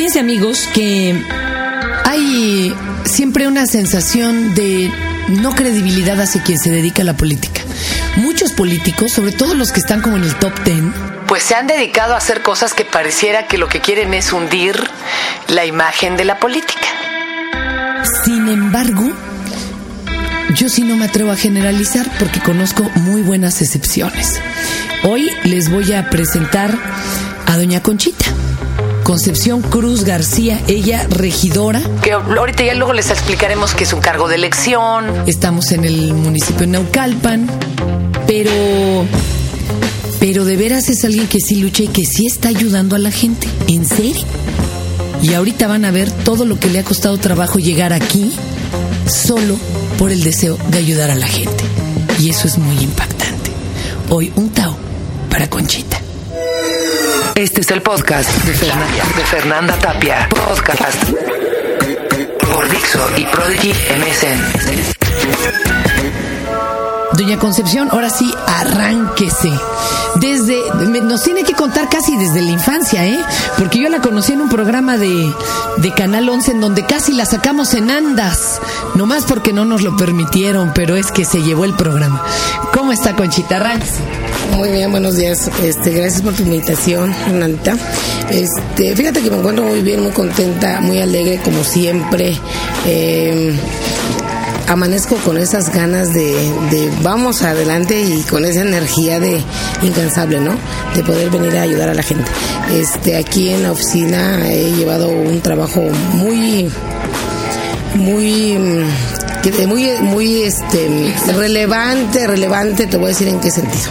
Fíjense amigos que hay siempre una sensación de no credibilidad hacia quien se dedica a la política. Muchos políticos, sobre todo los que están como en el top ten, pues se han dedicado a hacer cosas que pareciera que lo que quieren es hundir la imagen de la política. Sin embargo, yo sí no me atrevo a generalizar porque conozco muy buenas excepciones. Hoy les voy a presentar a doña Conchita. Concepción Cruz García, ella regidora. Que ahorita ya luego les explicaremos que es un cargo de elección. Estamos en el municipio de Naucalpan, pero pero de veras es alguien que sí lucha y que sí está ayudando a la gente. ¿En serio? Y ahorita van a ver todo lo que le ha costado trabajo llegar aquí solo por el deseo de ayudar a la gente. Y eso es muy impactante. Hoy un Tao para Conchita. Este es el podcast de Fernanda, Tapia. Podcast por Dixo y Prodigy MSN. Doña Concepción, ahora sí, arránquese. Desde, nos tiene que contar casi desde la infancia, ¿eh? Porque yo la conocí en un programa de, de Canal 11 en donde casi la sacamos en andas. Nomás porque no nos lo permitieron, pero es que se llevó el programa. ¿Cómo está Conchita? Arránquese. Muy bien, buenos días. Este, gracias por tu invitación, Hernanita. Este, fíjate que me encuentro muy bien, muy contenta, muy alegre, como siempre. Eh, amanezco con esas ganas de, vamos adelante y con esa energía de incansable, ¿no? De poder venir a ayudar a la gente. Este, aquí en la oficina he llevado un trabajo muy, muy muy muy este relevante relevante te voy a decir en qué sentido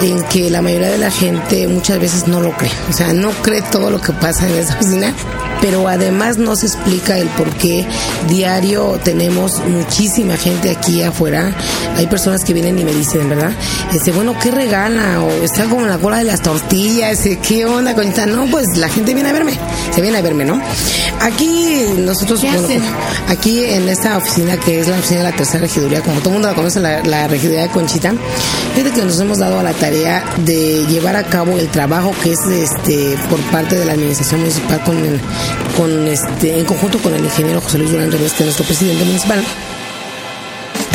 en que la mayoría de la gente muchas veces no lo cree. O sea no cree todo lo que pasa en esa oficina pero además no se explica el por qué diario tenemos muchísima gente aquí afuera. Hay personas que vienen y me dicen, ¿verdad? Este, bueno, ¿qué regala? O está como en la cola de las tortillas, ¿qué onda, conita? No, pues la gente viene a verme, se viene a verme, ¿no? Aquí nosotros, bueno, aquí en esta oficina que es la oficina de la tercera regiduría, como todo el mundo la conoce, la, la regiduría de Conchita, fíjate que nos hemos dado a la tarea de llevar a cabo el trabajo que es este por parte de la administración municipal con el, con este, en conjunto con el ingeniero José Luis Durán Reyes, que es nuestro presidente municipal,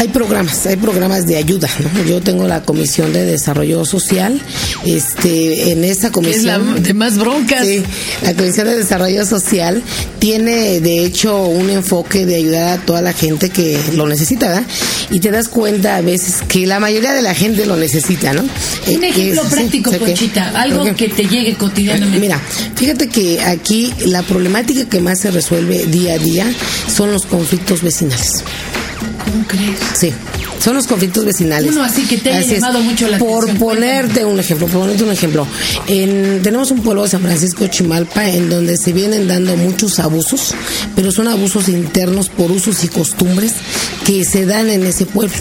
hay programas, hay programas de ayuda. Yo tengo la comisión de desarrollo social. Este, en esa comisión. Es de más broncas. Sí, la comisión de desarrollo social tiene, de hecho, un enfoque de ayudar a toda la gente que lo necesita, Y te das cuenta a veces que la mayoría de la gente lo necesita, ¿no? Un eh, ejemplo práctico, Conchita, algo que te llegue cotidianamente. Mira, fíjate que aquí la problemática que más se resuelve día a día son los conflictos vecinales. ¿Cómo crees? Sí. Son los conflictos vecinales. Uno así que te haya llamado mucho la por atención. Por ponerte un ejemplo, por ponerte un ejemplo. En, tenemos un pueblo de San Francisco Chimalpa en donde se vienen dando muchos abusos, pero son abusos internos por usos y costumbres que se dan en ese pueblo.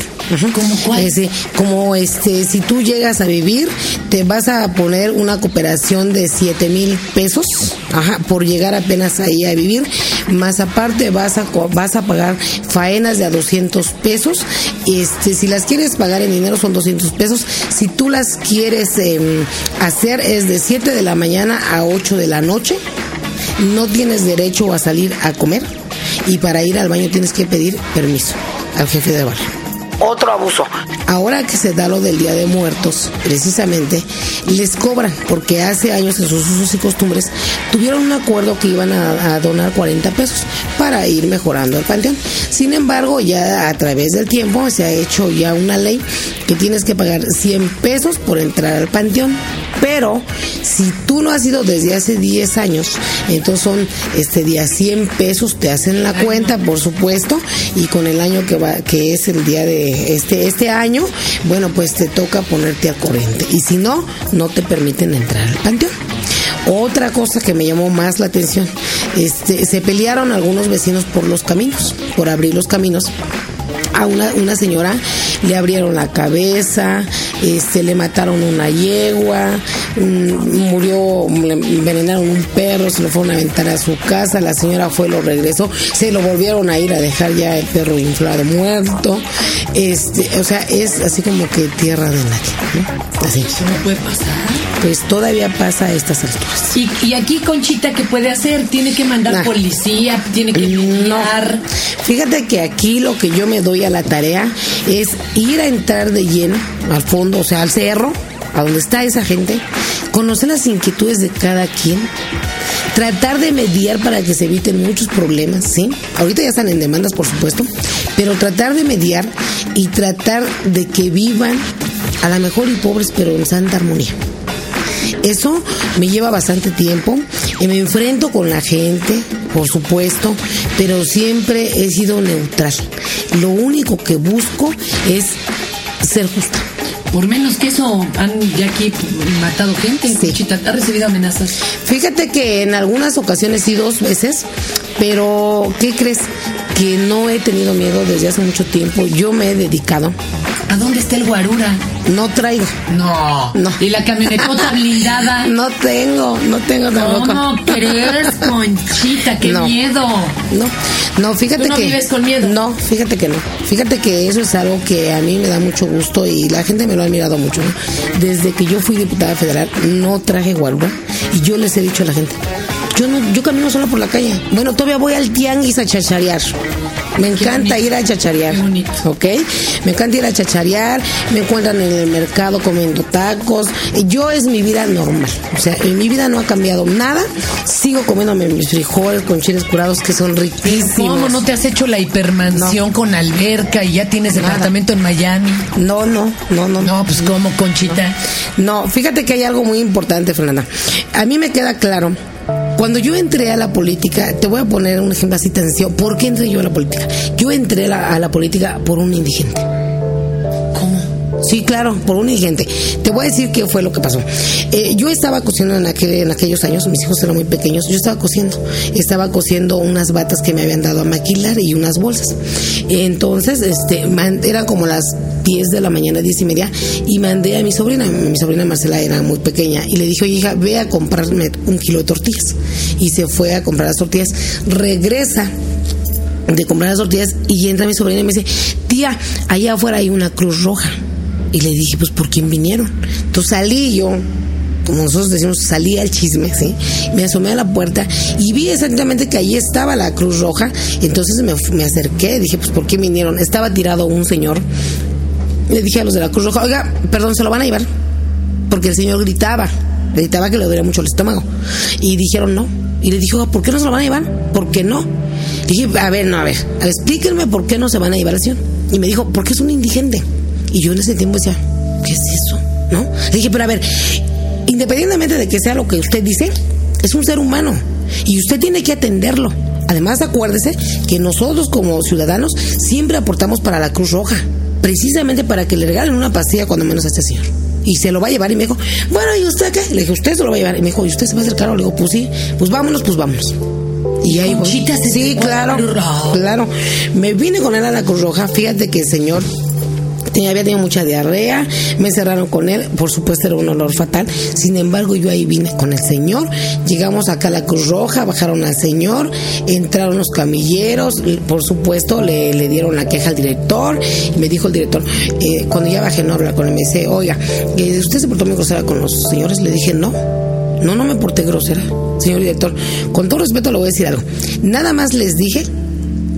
¿Cómo cuál? como este, si tú llegas a vivir, te vas a poner una cooperación de 7 mil pesos ajá, por llegar apenas ahí a vivir, más aparte vas a, vas a pagar faenas de a 200 pesos. Este, si las quieres pagar en dinero son 200 pesos. Si tú las quieres em, hacer es de 7 de la mañana a 8 de la noche. No tienes derecho a salir a comer y para ir al baño tienes que pedir permiso al jefe de barrio otro abuso. Ahora que se da lo del Día de Muertos, precisamente, les cobran, porque hace años en sus usos y costumbres tuvieron un acuerdo que iban a, donar 40 pesos para ir mejorando el panteón. Sin embargo, ya a través del tiempo se ha hecho ya una ley que tienes que pagar 100 pesos por entrar al panteón. Pero si tú no has ido desde hace 10 años, entonces son este día 100 pesos, te hacen la cuenta, por supuesto, y con el año que va, que es el día de este, este año, bueno, pues te toca ponerte al corriente. Y si no, no te permiten entrar al panteón. Otra cosa que me llamó más la atención, este, se pelearon algunos vecinos por los caminos, por abrir los caminos a una, una señora le abrieron la cabeza, este, le mataron una yegua, mm, murió, le envenenaron un perro, se lo fueron a aventar a su casa, la señora fue, lo regresó, se lo volvieron a ir a dejar ya el perro inflado muerto, este, o sea, es así como que tierra de nadie, ¿no? Así. Eso no puede pasar. Pues todavía pasa a estas alturas. Y, y aquí Conchita, ¿qué puede hacer? Tiene que mandar Nah. policía, tiene que No. Fíjate que aquí lo que yo me doy la tarea es ir a entrar de lleno al fondo, o sea, al cerro, a donde está esa gente, conocer las inquietudes de cada quien, tratar de mediar para que se eviten muchos problemas, ¿sí? Ahorita ya están en demandas, por supuesto, pero tratar de mediar y tratar de que vivan a la mejor y pobres, pero en santa armonía. Eso me lleva bastante tiempo y me enfrento con la gente, por supuesto, pero siempre he sido neutral. Lo único que busco es ser justa. Por menos que eso, han ya aquí matado gente en Sí. ¿Ha recibido amenazas? Fíjate que en algunas ocasiones sí dos veces, pero ¿qué crees? Que no he tenido miedo desde hace mucho tiempo. Yo me he dedicado. ¿A dónde está el guarura? No traigo. No. No. ¿Y la camionetota blindada? No tengo, no tengo tampoco. ¿Cómo crees, Conchita? ¡Qué No. miedo! No, no, fíjate ¿Tú no que. vives con miedo? No, fíjate que no. Fíjate que eso es algo que a mí me da mucho gusto y la gente me lo ha admirado mucho. ¿no? Desde que yo fui diputada federal, no traje guarura y yo les he dicho a la gente. Yo no, yo camino sola por la calle. Bueno, todavía voy al tianguis a chacharear. Me encanta ir a chacharear. ¿Ok? Me encanta ir a chacharear, me encuentran en el mercado comiendo tacos. Yo es mi vida normal. O sea, en mi vida no ha cambiado nada. Sigo comiéndome mis frijoles con chiles curados que son riquísimos. ¿Cómo no te has hecho la hipermansión con alberca y ya tienes departamento en Miami? No, no, no, no. No, pues ¿cómo, Conchita? No, fíjate que hay algo muy importante, Fernanda. A mí me queda claro. Cuando yo entré a la política, te voy a poner un ejemplo así tan sencillo. ¿Por qué entré yo a la política? Yo entré a la, a la política por un indigente. Sí, claro, por un indigente. Te voy a decir qué fue lo que pasó. Eh, yo estaba cosiendo en, aquel, en aquellos años, mis hijos eran muy pequeños, yo estaba cosiendo. Estaba cosiendo unas batas que me habían dado a maquilar y unas bolsas. Entonces, este, man- eran como las 10 de la mañana, 10 y media, y mandé a mi sobrina, mi sobrina Marcela era muy pequeña, y le dije, oye, hija, ve a comprarme un kilo de tortillas. Y se fue a comprar las tortillas. Regresa de comprar las tortillas y entra mi sobrina y me dice, tía, allá afuera hay una cruz roja. Y le dije, pues, ¿por quién vinieron? Entonces salí yo, como nosotros decimos, salí al chisme, ¿sí? Me asomé a la puerta y vi exactamente que allí estaba la cruz roja. Entonces me, me acerqué, dije, pues, ¿por qué vinieron? Estaba tirado un señor. Le dije a los de la cruz roja, oiga, perdón, ¿se lo van a llevar? Porque el señor gritaba, gritaba que le dolía mucho el estómago. Y dijeron no. Y le dije, oiga, ¿por qué no se lo van a llevar? ¿Por qué no? Dije, a ver, no, a ver, explíquenme por qué no se van a llevar al señor. Y me dijo, porque es un indigente. Y yo en ese tiempo decía, ¿qué es eso? ¿No? Le dije, pero a ver, independientemente de que sea lo que usted dice, es un ser humano. Y usted tiene que atenderlo. Además, acuérdese que nosotros como ciudadanos siempre aportamos para la Cruz Roja, precisamente para que le regalen una pastilla cuando menos a este señor. Y se lo va a llevar y me dijo, bueno, ¿y usted qué? Le dije, usted se lo va a llevar. Y me dijo, ¿y usted se va a acercar? Le digo, pues sí, pues vámonos, pues vámonos. Y ahí voy. Sí, claro, claro. Me vine con él a la Cruz Roja. Fíjate que el señor había tenido mucha diarrea, me encerraron con él, por supuesto era un olor fatal, sin embargo yo ahí vine con el señor, llegamos acá a la Cruz Roja, bajaron al señor, entraron los camilleros, por supuesto le, le dieron la queja al director, y me dijo el director, eh, cuando ya bajé no hablar con él, me dice, oiga, eh, ¿usted se portó muy grosera con los señores? Le dije, no, no, no me porté grosera, señor director, con todo respeto le voy a decir algo, nada más les dije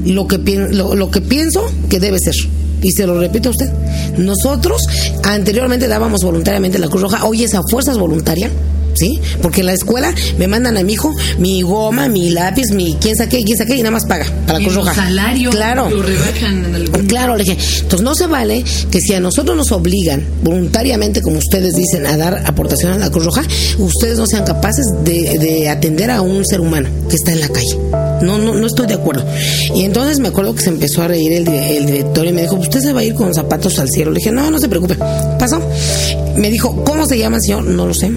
lo que, lo, lo que pienso que debe ser. Y se lo repito a usted. Nosotros anteriormente dábamos voluntariamente la Cruz Roja, hoy es a fuerzas voluntaria. ¿Sí? Porque en la escuela me mandan a mi hijo mi goma, mi lápiz, mi quién saqué, quién saqué y nada más paga para la Cruz Roja. salarios Claro. lo rebajan en algún... Claro, le dije, entonces no se vale que si a nosotros nos obligan voluntariamente, como ustedes dicen, a dar aportación a la Cruz Roja, ustedes no sean capaces de, de atender a un ser humano que está en la calle. No, no, no estoy de acuerdo. Y entonces me acuerdo que se empezó a reír el, el director y me dijo, usted se va a ir con zapatos al cielo. Le dije, no, no se preocupe. Pasó. Me dijo, ¿cómo se llama el señor? No lo sé.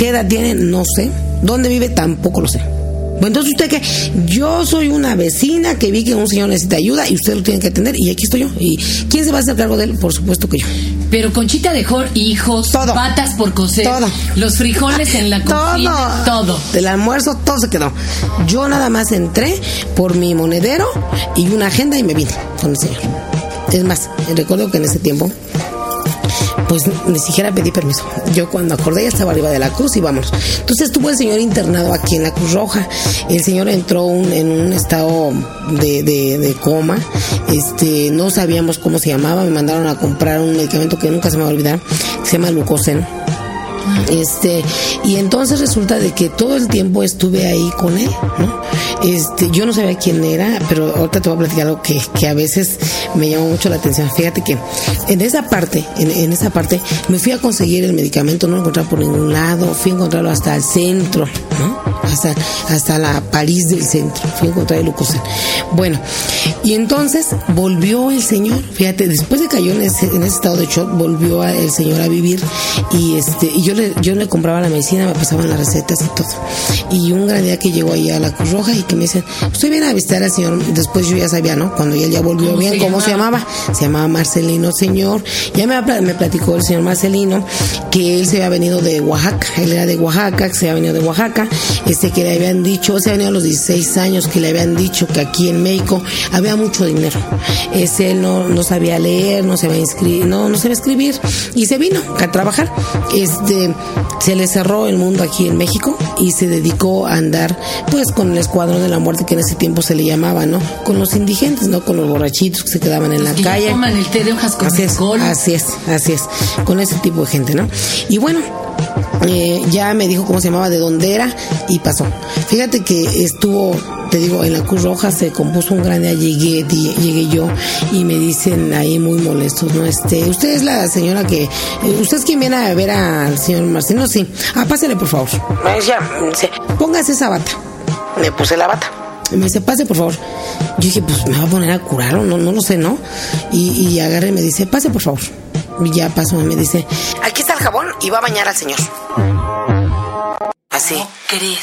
¿Qué edad tiene? No sé. ¿Dónde vive? Tampoco lo sé. Bueno, entonces usted que yo soy una vecina que vi que un señor necesita ayuda y usted lo tiene que atender y aquí estoy yo. ¿Y quién se va a hacer cargo de él? Por supuesto que yo. Pero Conchita dejó hijos, Todo. patas por coser, Todo. los frijoles en la cocina, todo. Del almuerzo todo se quedó. Yo nada más entré por mi monedero y una agenda y me vine con el señor. Es más, recuerdo que en ese tiempo pues ni siquiera pedí permiso. Yo cuando acordé ya estaba arriba de la cruz y vamos. Entonces estuvo el señor internado aquí en la Cruz Roja. El señor entró en un estado de, de- coma. Este, no sabíamos cómo se llamaba. Me mandaron a comprar un medicamento que nunca se me va a olvidar. Se llama Lucosen. Este, y entonces resulta de que todo el tiempo estuve ahí con él, ¿no? Este, yo no sabía quién era, pero ahorita te voy a platicar algo que, que a veces me llamó mucho la atención. Fíjate que en esa parte, en, en esa parte, me fui a conseguir el medicamento, no lo encontraba por ningún lado, fui a encontrarlo hasta el centro, ¿no? Hasta, hasta la París del centro, fui a encontrar el Lucosen. Bueno, y entonces volvió el señor, fíjate, después de que cayó en ese, en ese estado de shock, volvió a- el señor a vivir y este, y yo le, yo le compraba la medicina, me pasaban las recetas y todo. Y un gran día que llegó ahí a la Cruz Roja y que me dicen, usted viene a visitar al señor, después yo ya sabía, ¿no? Cuando él ya volvió ¿Cómo bien, se ¿cómo se llamaba? Se llamaba Marcelino Señor. Ya me, me platicó el señor Marcelino que él se había venido de Oaxaca, él era de Oaxaca, que se había venido de Oaxaca, este que le habían dicho, se había venido a los 16 años, que le habían dicho que aquí en México había mucho dinero. Ese él no, no sabía leer, no sabía inscribir, no, no sabía escribir, y se vino a trabajar. Este, se le cerró el mundo aquí en México y se dedicó a andar pues con el escuadrón de la muerte que en ese tiempo se le llamaba, ¿no? Con los indigentes, ¿no? Con los borrachitos que se quedaban en la Que ya calle. toman el té de hojas con Así es, alcohol. así es, así es, con ese tipo de gente, ¿no? Y bueno, eh, ya me dijo cómo se llamaba, de dónde era y pasó. Fíjate que estuvo, te digo, en la Cruz Roja se compuso un gran día, llegué, llegué yo y me dicen ahí muy molestos, ¿no? Este, usted es la señora que, eh, usted es quien viene a ver al señor Marcelino, sí. Ah, pásale por favor. Póngase esa bata. Me puse la bata. Y me dice, pase por favor. Yo dije, pues me va a poner a curar o no, no lo sé, ¿no? Y, y agarré y me dice, pase por favor. Y ya pasó y me dice, aquí está el jabón y va a bañar al señor. Así.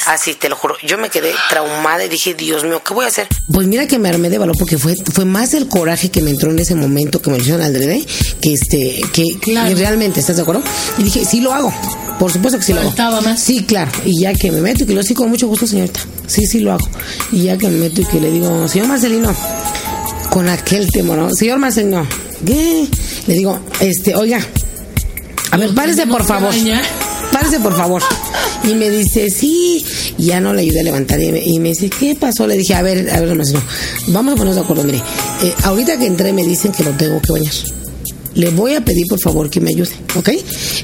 Así, te lo juro. Yo me quedé traumada y dije, Dios mío, ¿qué voy a hacer? Pues mira que me armé de valor porque fue, fue más el coraje que me entró en ese momento que me lo hicieron al adrede que este, que, Claro. realmente, ¿estás de acuerdo? Y dije, sí lo hago. Por supuesto que sí lo hago. Más. Sí, claro. Y ya que me meto y que lo sí con mucho gusto, señorita. Sí, sí lo hago. Y ya que me meto y que le digo, señor Marcelino, con aquel temor, ¿no? Señor Marcelino, ¿qué? Le digo, este, oiga, a ver, párese por favor. Párese por favor. Y me dice, sí. Y ya no le ayudé a levantar. Y me, y me dice, ¿qué pasó? Le dije, a ver, a ver, Marcelino, vamos a ponernos de acuerdo. Mire, eh, ahorita que entré me dicen que lo tengo que bañar. Le voy a pedir por favor que me ayude, ¿ok?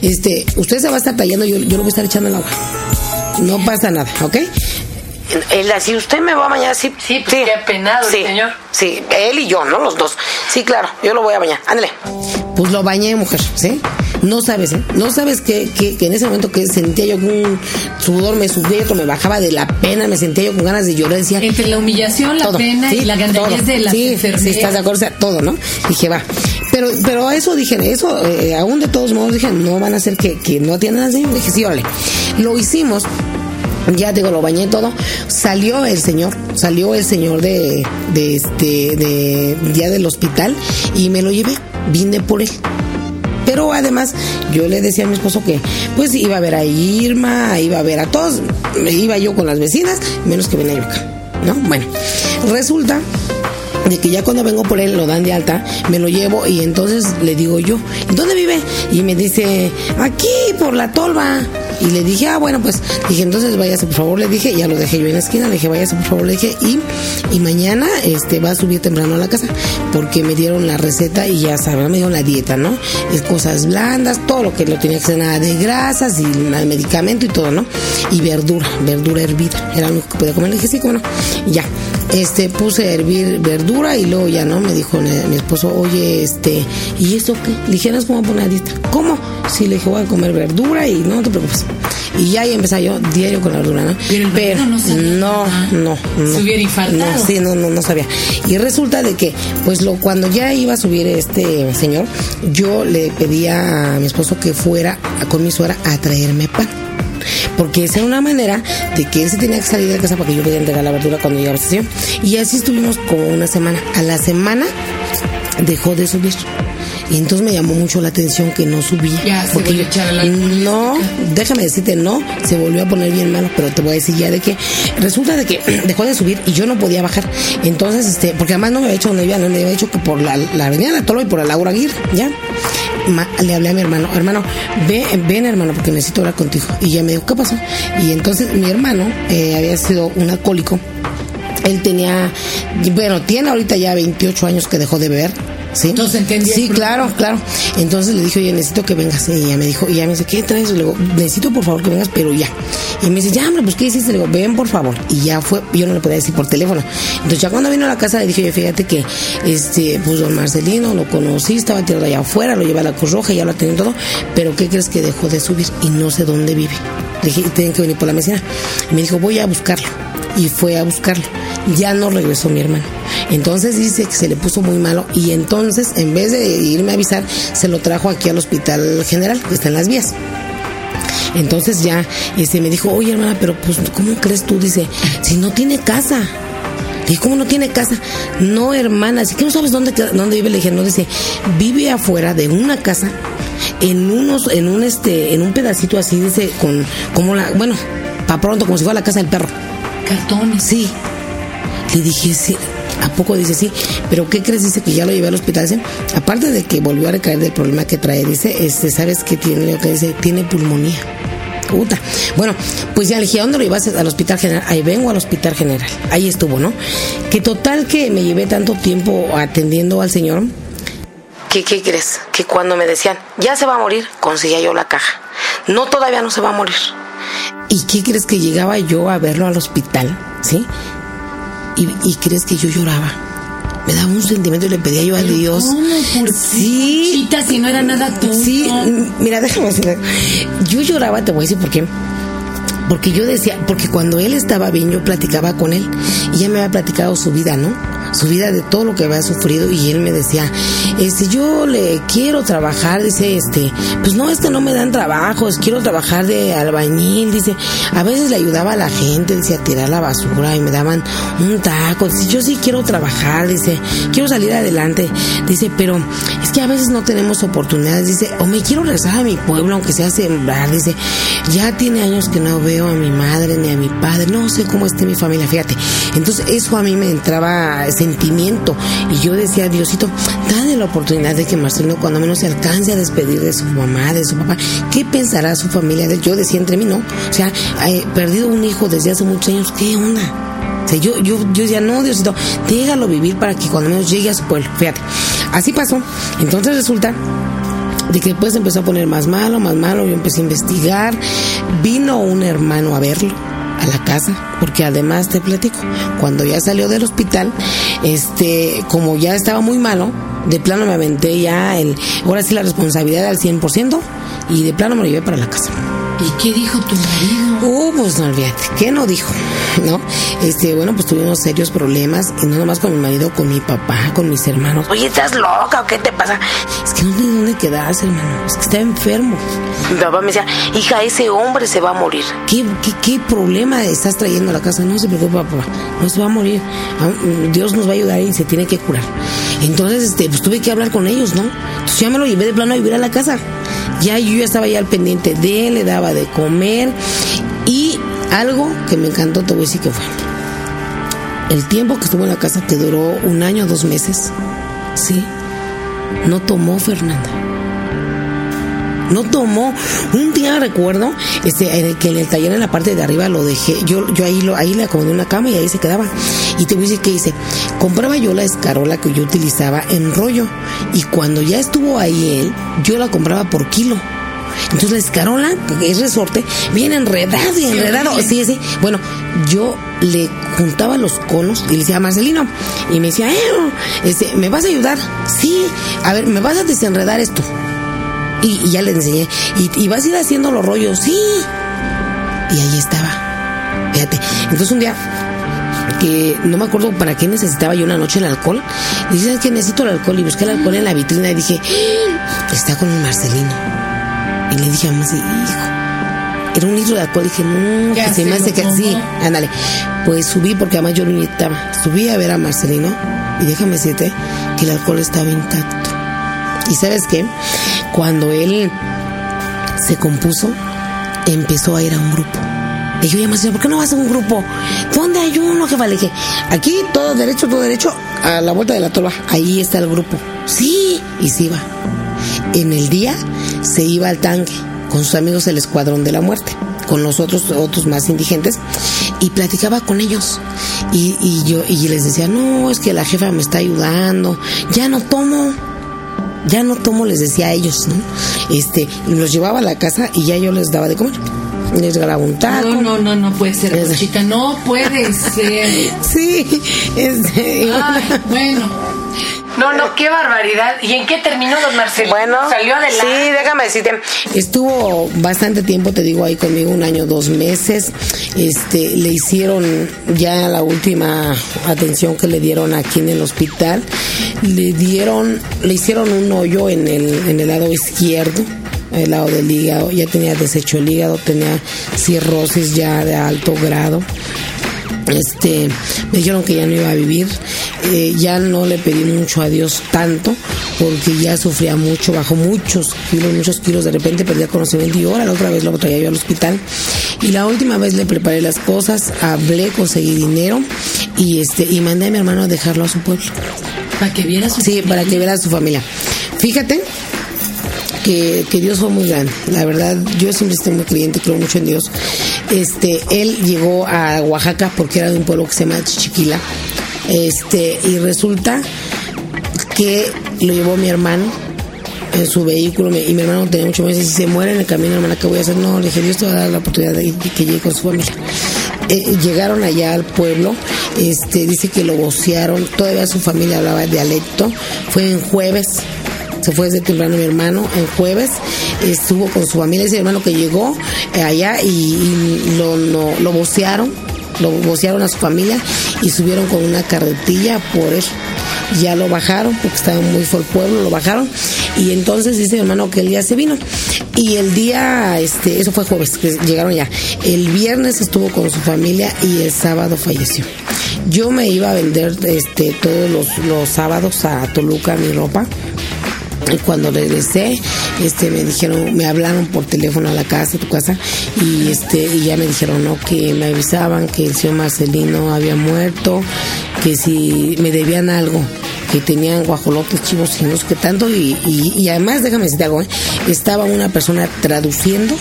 Este, usted se va a estar tallando, yo, yo lo voy a estar echando el agua. No pasa nada, ¿ok? Él así, usted me va a bañar, sí. Sí, pues qué apenado el sí, señor. Sí, él y yo, ¿no? Los dos. Sí, claro, yo lo voy a bañar. Ándale. Pues lo bañé, mujer, ¿sí? No sabes, ¿eh? No sabes que, que, que en ese momento que sentía yo un sudor me subía y otro me bajaba de la pena, me sentía yo con ganas de llorar, decía... Entre la humillación, la todo, pena sí, y la gandallez todo. de las sí, enfermeras. Sí, estás de acuerdo, o sea, todo, ¿no? Dije, va. Pero, pero a eso dije, eso, eh, aún de todos modos, dije, no van a hacer que, que no atiendan así. Dije, sí, órale. Lo hicimos. Ya digo, lo bañé todo. Salió el señor, salió el señor de, de este, de, ya del hospital y me lo llevé. Vine por él. Pero además, yo le decía a mi esposo que pues iba a ver a Irma, iba a ver a todos, iba yo con las vecinas, menos que venía yo acá, ¿no? Bueno, resulta de que ya cuando vengo por él lo dan de alta, me lo llevo y entonces le digo yo, ¿dónde vive? Y me dice, aquí por la tolva. Y le dije, ah, bueno, pues dije, entonces váyase por favor, le dije, ya lo dejé yo en la esquina, le dije, váyase por favor, le dije, y, y mañana este va a subir temprano a la casa, porque me dieron la receta y ya saben, me dieron la dieta, ¿no? Es cosas blandas, todo lo que lo tenía que hacer, nada de grasas y medicamento y todo, ¿no? Y verdura, verdura hervida, era lo único que podía comer, le dije, sí, cómo no, y ya. Este, puse a hervir verdura y luego ya, ¿no? Me dijo mi esposo, oye, este, ¿y eso qué? Le dije, no es como poner dieta. ¿Cómo? Sí, le dije, voy a comer verdura y no te preocupes. Y ya ahí empecé yo diario con la verdura, ¿no? Pero el verduro no sabía no, no, no. Se hubiera infartado. No, sí, no, no, no sabía. Y resulta de que, pues lo, cuando ya iba a subir este señor, yo le pedía a mi esposo que fuera con mi suegra a traerme pan. Porque esa era una manera de que él se tenía que salir de casa para que yo pudiera entregar la verdura cuando llegaba a la estación. Y así estuvimos como una semana. A la semana dejó de subir. Y entonces me llamó mucho la atención que no subía. Ya, se porque volvió a echar a la no, déjame decirte, no, se volvió a poner bien malo, pero te voy a decir ya de que resulta de que dejó de subir y yo no podía bajar. Entonces, este, porque además no me había hecho donde iba, no me había hecho que por la, la avenida de Tolo y por la Laura Aguirre, ¿ya? Ma- le hablé a mi hermano, hermano, ven, ven hermano, porque necesito hablar contigo. Y ya me dijo, ¿qué pasó? Y entonces mi hermano eh, había sido un alcohólico él tenía, bueno, tiene ahorita ya 28 años que dejó de beber. ¿Sí? Entonces entendí Sí, claro, claro. Entonces le dije, oye, necesito que vengas. Y ella me dijo, y ella me dice, ¿qué traes? Le digo, necesito por favor que vengas, pero ya. Y me dice, ya, hombre, pues ¿qué hiciste? Le digo, ven por favor. Y ya fue, yo no le podía decir por teléfono. Entonces ya cuando vino a la casa le dije, oye, fíjate que, este, pues don Marcelino, lo conocí, estaba tirado allá afuera, lo llevé a la Cruz Roja, ya lo tenía todo, pero ¿qué crees que dejó de subir? Y no sé dónde vive. Le dije, tienen que venir por la medicina. Y me dijo, voy a buscarlo y fue a buscarlo. Ya no regresó mi hermano. Entonces dice que se le puso muy malo y entonces en vez de irme a avisar, se lo trajo aquí al hospital general, que está en las vías. Entonces ya este, me dijo, oye hermana, pero pues ¿cómo crees tú? Dice, si no tiene casa. Le dije, ¿cómo no tiene casa? No, hermana, si que no sabes dónde, dónde vive, le dije, no, dice, vive afuera de una casa, en unos, en un este, en un pedacito así, dice, con, como la, bueno, para pronto, como si fuera la casa del perro. Cartones. Sí. Le dije, sí. ¿A poco dice sí? ¿Pero qué crees? Dice que ya lo llevé al hospital. Dice, aparte de que volvió a recaer del problema que trae, dice, este, ¿sabes qué tiene? Lo que dice, tiene pulmonía. Puta. Bueno, pues ya le dije, ¿a dónde lo llevaste? Al hospital general. Ahí vengo al hospital general. Ahí estuvo, ¿no? Que total que me llevé tanto tiempo atendiendo al señor. ¿Qué, ¿Qué crees? Que cuando me decían, ya se va a morir, conseguía yo la caja. No, todavía no se va a morir. ¿Y qué crees que llegaba yo a verlo al hospital? ¿Sí? ¿Y, y crees que yo lloraba? Me daba un sentimiento y le pedía yo a Dios. ¿Cómo? ¿Por Sí. Conchita, si no era nada tú. Sí, mira, déjame decir. Yo lloraba, te voy a decir por qué. Porque yo decía, porque cuando él estaba bien, yo platicaba con él y ya me había platicado su vida, ¿no? Su vida de todo lo que había sufrido y él me decía, este, yo le quiero trabajar, dice, este, pues no, es que no me dan trabajos, quiero trabajar de albañil, dice, a veces le ayudaba a la gente, dice, a tirar la basura y me daban un taco, dice, yo sí quiero trabajar, dice, quiero salir adelante, dice, pero es que a veces no tenemos oportunidades, dice, o me quiero regresar a mi pueblo, aunque sea sembrar, dice, ya tiene años que no veo a mi madre ni a mi padre, no sé cómo esté mi familia, fíjate. Entonces eso a mí me entraba sentimiento y yo decía, Diosito, dale la oportunidad de que Marcelino cuando menos se alcance a despedir de su mamá, de su papá, ¿qué pensará su familia? Yo decía entre mí, no, o sea, he perdido un hijo desde hace muchos años, ¿qué onda? O sea, yo, yo, yo decía, no, Diosito, déjalo vivir para que cuando menos llegue a su pueblo. Fíjate, así pasó. Entonces resulta de que después empezó a poner más malo, más malo, yo empecé a investigar, vino un hermano a verlo a la casa, porque además te platico, cuando ya salió del hospital, este, como ya estaba muy malo, de plano me aventé ya el, ahora sí la responsabilidad al 100% y de plano me lo llevé para la casa. ¿Y qué dijo tu marido? Uh, pues no olvídate, ¿qué no dijo? ¿No? Este, bueno, pues tuvimos serios problemas, y no nomás con mi marido, con mi papá, con mis hermanos. Oye, ¿estás loca o qué te pasa? Es que no tiene dónde quedarse, hermano, es que está enfermo. Mi papá me decía, hija, ese hombre se va a morir. ¿Qué, qué, qué problema estás trayendo a la casa? No se preocupe, papá, no se va a morir. Ah, Dios nos va a ayudar y se tiene que curar. Entonces, este, pues tuve que hablar con ellos, ¿no? Entonces ya me lo llevé de plano a vivir a la casa. Ya yo ya estaba ya al pendiente de él, le daba de comer y algo que me encantó, te voy a decir que fue. El tiempo que estuvo en la casa, que duró un año, dos meses, sí, no tomó Fernanda. No tomó. Un día recuerdo este, en el que en el taller en la parte de arriba lo dejé. Yo, yo ahí, lo, ahí le acomodé una cama y ahí se quedaba. Y te voy a decir que hice. Compraba yo la escarola que yo utilizaba en rollo. Y cuando ya estuvo ahí él, yo la compraba por kilo. Entonces la escarola, que es resorte, viene enredado y enredado. Sí, sí. Bueno, yo le juntaba los conos y le decía a Marcelino. Y me decía, eh, este, ¿me vas a ayudar? Sí. A ver, ¿me vas a desenredar esto? Y, y ya le enseñé. Y, y vas a ir haciendo los rollos, sí. Y ahí estaba. Fíjate. Entonces un día que no me acuerdo para qué necesitaba yo una noche el alcohol. Y dice, que necesito el alcohol. Y busqué el alcohol en la vitrina y dije, "Ah, está con el Marcelino. Y le dije a mamá, así, hijo, Era un litro de alcohol. Dije, no, que se me hace que sí, ándale. Pues subí porque además yo lo invitaba. Subí a ver a Marcelino y déjame decirte que el alcohol estaba intacto. Y sabes qué? Cuando él se compuso, empezó a ir a un grupo. Dije, oye, Marcelino, ¿por qué no vas a un grupo? ¿Dónde hay uno vale? Le dije, aquí todo derecho, todo derecho, a la vuelta de la tolva. Ahí está el grupo. Sí, y se iba. En el día se iba al tanque con sus amigos del Escuadrón de la Muerte, con los otros, otros más indigentes, y platicaba con ellos. Y, y yo y les decía, no, es que la jefa me está ayudando, ya no tomo, ya no tomo, les decía a ellos, ¿no? Este, los llevaba a la casa y ya yo les daba de comer. Les grababa un taco. No, no, no, no puede ser, Conchita, no puede ser. Sí, este, Ay, bueno. No, no, qué barbaridad. ¿Y en qué terminó don Marcelino? Bueno, salió adelante. Sí, déjame decirte. Estuvo bastante tiempo, te digo, ahí conmigo, un año, dos meses. Este, le hicieron ya la última atención que le dieron aquí en el hospital. Le dieron, le hicieron un hoyo en el, en el lado izquierdo el lado del hígado, ya tenía deshecho el hígado, tenía cirrosis ya de alto grado este me dijeron que ya no iba a vivir. Eh, ya no le pedí mucho a Dios tanto porque ya sufría mucho bajó muchos kilos muchos kilos. De repente perdía conocimiento y ahora la otra vez lo traía yo al hospital. Y la última vez le preparé las cosas hablé conseguí dinero y este y mandé a mi hermano a dejarlo a su pueblo. Para que viera su sí para que viera a su familia. Fíjate que, que, Dios fue muy grande. La verdad, yo siempre estoy muy creyente, creo mucho en Dios. Este, él llegó a Oaxaca porque era de un pueblo que se llama Chichiquila. Este, y resulta que lo llevó mi hermano en su vehículo y mi hermano tenía mucho meses y se muere en el camino, hermana, ¿qué voy a hacer? No, le dije, Dios te va a dar la oportunidad de que llegue con su familia. Eh, llegaron allá al pueblo, este, dice que lo vocearon, todavía su familia hablaba dialecto, fue en jueves, se fue desde temprano mi hermano en jueves, estuvo con su familia, ese hermano que llegó eh, allá y, y lo, lo, lo vocearon, lo vocearon a su familia y subieron con una carretilla por él. Ya lo bajaron porque estaba muy fuerte el pueblo, lo bajaron y entonces dice mi hermano que el día se vino y el día, este, eso fue jueves, que llegaron ya. El viernes estuvo con su familia y el sábado falleció. Yo me iba a vender este, todos los, los sábados a Toluca mi ropa y cuando regresé este me dijeron me hablaron por teléfono a la casa tu casa y este y ya me dijeron no que me avisaban que el señor Marcelino había muerto que si me debían algo que tenían guajolotes, chivos y no sé qué tanto y, y, y además déjame decirte algo ¿eh? estaba una persona traduciendo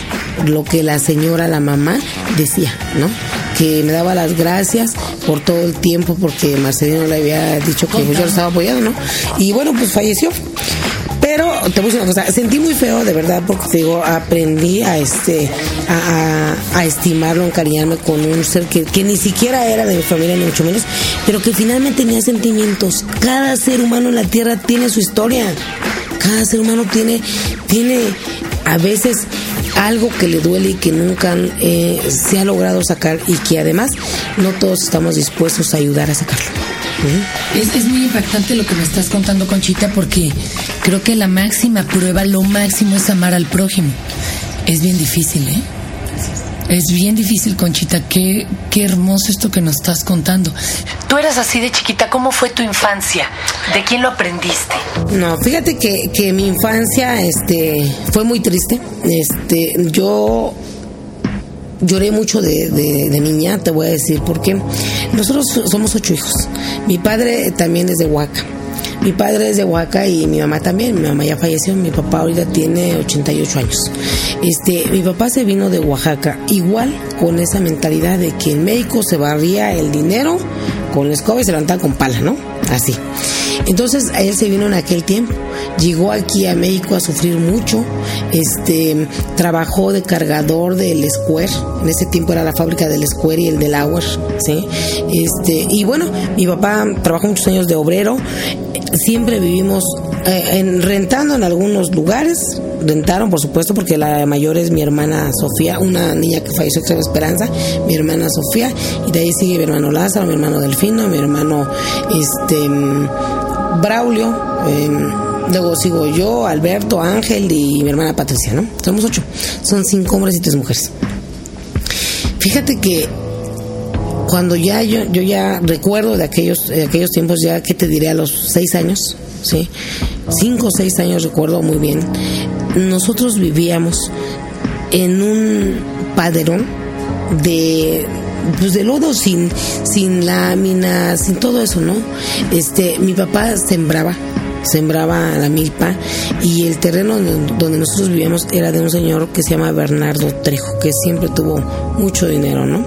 lo que la señora la mamá decía no que me daba las gracias por todo el tiempo porque Marcelino le había dicho que pues, yo lo estaba apoyando no y bueno pues falleció pero te voy una cosa, sentí muy feo de verdad porque digo, aprendí a este a, a, a estimarlo, encariñarme con un ser que, que, ni siquiera era de mi familia, ni mucho menos, pero que finalmente tenía sentimientos. Cada ser humano en la tierra tiene su historia. Cada ser humano tiene, tiene a veces algo que le duele y que nunca eh, se ha logrado sacar y que además no todos estamos dispuestos a ayudar a sacarlo. Es, es, muy impactante lo que me estás contando, Conchita, porque creo que la máxima prueba, lo máximo es amar al prójimo. Es bien difícil, ¿eh? Es bien difícil, Conchita. Qué, qué hermoso esto que nos estás contando. Tú eras así de chiquita. ¿Cómo fue tu infancia? ¿De quién lo aprendiste? No, fíjate que, que mi infancia este, fue muy triste. Este, yo lloré mucho de, de, de, niña, te voy a decir, porque nosotros somos ocho hijos. Mi padre también es de Huaca. Mi padre es de Oaxaca y mi mamá también. Mi mamá ya falleció, mi papá ahorita tiene 88 años. Este, mi papá se vino de Oaxaca, igual con esa mentalidad de que en México se barría el dinero con la escoba y se levantaba con pala, ¿no? Así. Entonces él se vino en aquel tiempo, llegó aquí a México a sufrir mucho, este, trabajó de cargador del Square, en ese tiempo era la fábrica del Square y el del Hour, ¿sí? Este, y bueno, mi papá trabajó muchos años de obrero, siempre vivimos eh, en, rentando en algunos lugares, rentaron por supuesto porque la mayor es mi hermana Sofía, una niña que falleció que Esperanza, mi hermana Sofía, y de ahí sigue mi hermano Lázaro, mi hermano Delfino, mi hermano este Braulio, eh, luego sigo yo, Alberto, Ángel y mi hermana Patricia, ¿no? Somos ocho, son cinco hombres y tres mujeres. Fíjate que cuando ya yo, yo ya recuerdo de aquellos, de aquellos tiempos, ya que te diré a los seis años, ¿sí? Cinco o seis años recuerdo muy bien, nosotros vivíamos en un paderón de pues de lodo sin sin láminas sin todo eso no este mi papá sembraba sembraba la milpa y el terreno donde nosotros vivíamos era de un señor que se llama Bernardo Trejo, que siempre tuvo mucho dinero, ¿no?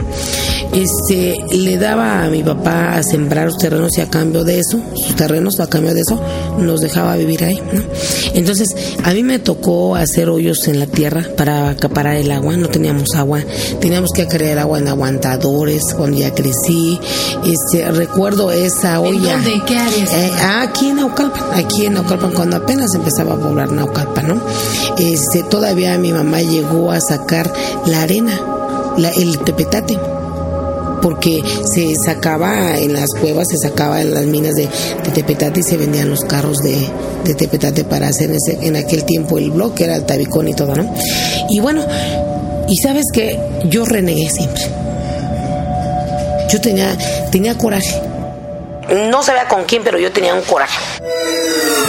Este, le daba a mi papá a sembrar los terrenos y a cambio de eso, sus terrenos, a cambio de eso, nos dejaba vivir ahí, ¿no? Entonces, a mí me tocó hacer hoyos en la tierra para acaparar el agua, no teníamos agua, teníamos que crear agua en aguantadores cuando ya crecí. Este, recuerdo esa olla. ¿En dónde? ¿Qué áreas? Eh, aquí en Naucalpan, aquí en Naucalpan, cuando apenas empezaba a poblar Naucalpan. Este, todavía mi mamá llegó a sacar la arena, el tepetate porque se sacaba en las cuevas, se sacaba en las minas de, Tepetate y se vendían los carros de, Tepetate para hacer ese, en aquel tiempo el blog, que era el tabicón y todo, ¿no? Y bueno, y sabes que yo renegué siempre. Yo tenía, tenía coraje. No sabía con quién, pero yo tenía un coraje.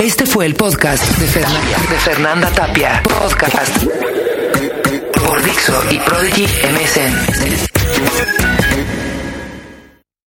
Este fue el podcast de Fernanda, de Fernanda Tapia. Podcast por Dixo y Prodigy MSN.